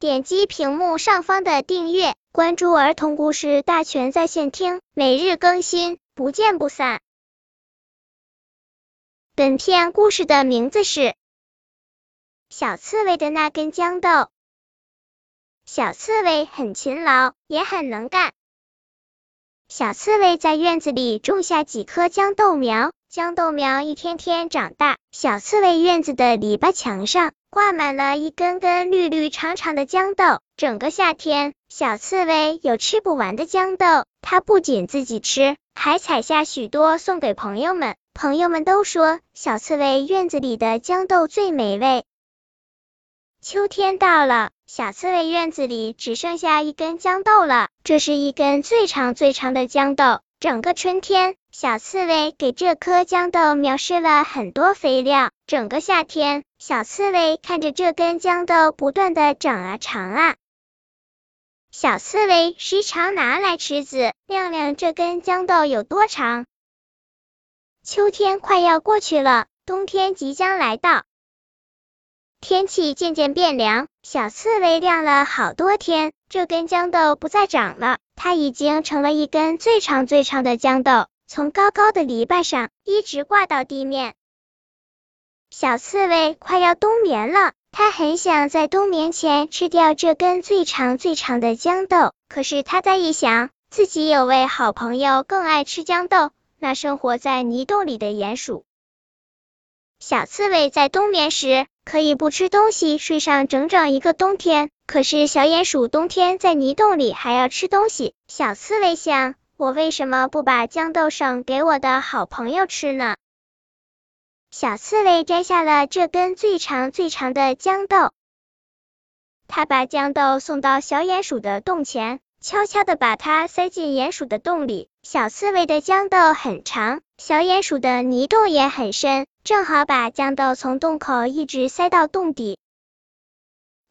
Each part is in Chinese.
点击屏幕上方的订阅，关注儿童故事大全在线听，每日更新，不见不散。本片故事的名字是《小刺猬的那根豇豆》。小刺猬很勤劳，也很能干。小刺猬在院子里种下几棵豇豆苗。豇豆苗一天天长大，小刺猬院子的篱笆墙上挂满了一根根绿绿长长的豇豆。整个夏天，小刺猬有吃不完的豇豆，它不仅自己吃，还采下许多送给朋友们。朋友们都说，小刺猬院子里的豇豆最美味。秋天到了，小刺猬院子里只剩下一根豇豆了，这是一根最长最长的豇豆。整个春天，小刺猬给这颗豇豆苗施了很多肥料。整个夏天，小刺猬看着这根豇豆不断的长啊长啊，小刺猬时常拿来尺子量量这根豇豆有多长。秋天快要过去了，冬天即将来到，天气渐渐变凉。小刺猬晾了好多天，这根豇豆不再长了。它已经成了一根最长最长的豇豆，从高高的篱笆上一直挂到地面。小刺猬快要冬眠了，它很想在冬眠前吃掉这根最长最长的豇豆。可是它再一想，自己有位好朋友更爱吃豇豆，那生活在泥洞里的鼹鼠。小刺猬在冬眠时可以不吃东西睡上整整一个冬天，可是小鼹鼠冬天在泥洞里还要吃东西。小刺猬想：我为什么不把豇豆省给我的好朋友吃呢？小刺猬摘下了这根最长最长的豇豆，它把豇豆送到小鼹鼠的洞前，悄悄的把它塞进鼹鼠的洞里。小刺猬的豇豆很长，小鼹鼠的泥洞也很深。正好把豇豆从洞口一直塞到洞底。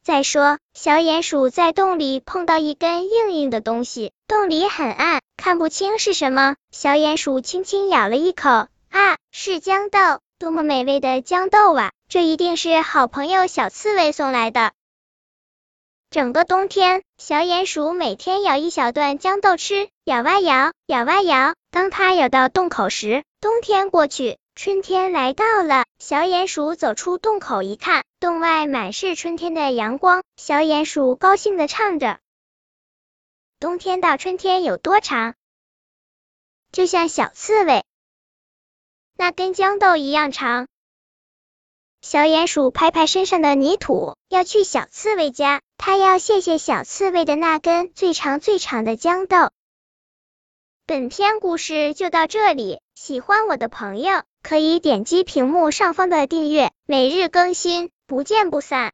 再说，小鼹鼠在洞里碰到一根硬硬的东西，洞里很暗，看不清是什么。小鼹鼠轻轻咬了一口，啊，是豇豆，多么美味的豇豆啊！这一定是好朋友小刺猬送来的。整个冬天，小鼹鼠每天咬一小段豇豆吃，咬啊咬，咬啊咬。当它咬到洞口时，冬天过去。春天来到了，小鼹鼠走出洞口一看，洞外满是春天的阳光。小鼹鼠高兴地唱着：“冬天到春天有多长，就像小刺猬那根豇豆一样长。”小鼹鼠拍拍身上的泥土，要去小刺猬家，它要谢谢小刺猬的那根最长最长的豇豆。本篇故事就到这里，喜欢我的朋友可以点击屏幕上方的订阅，每日更新，不见不散。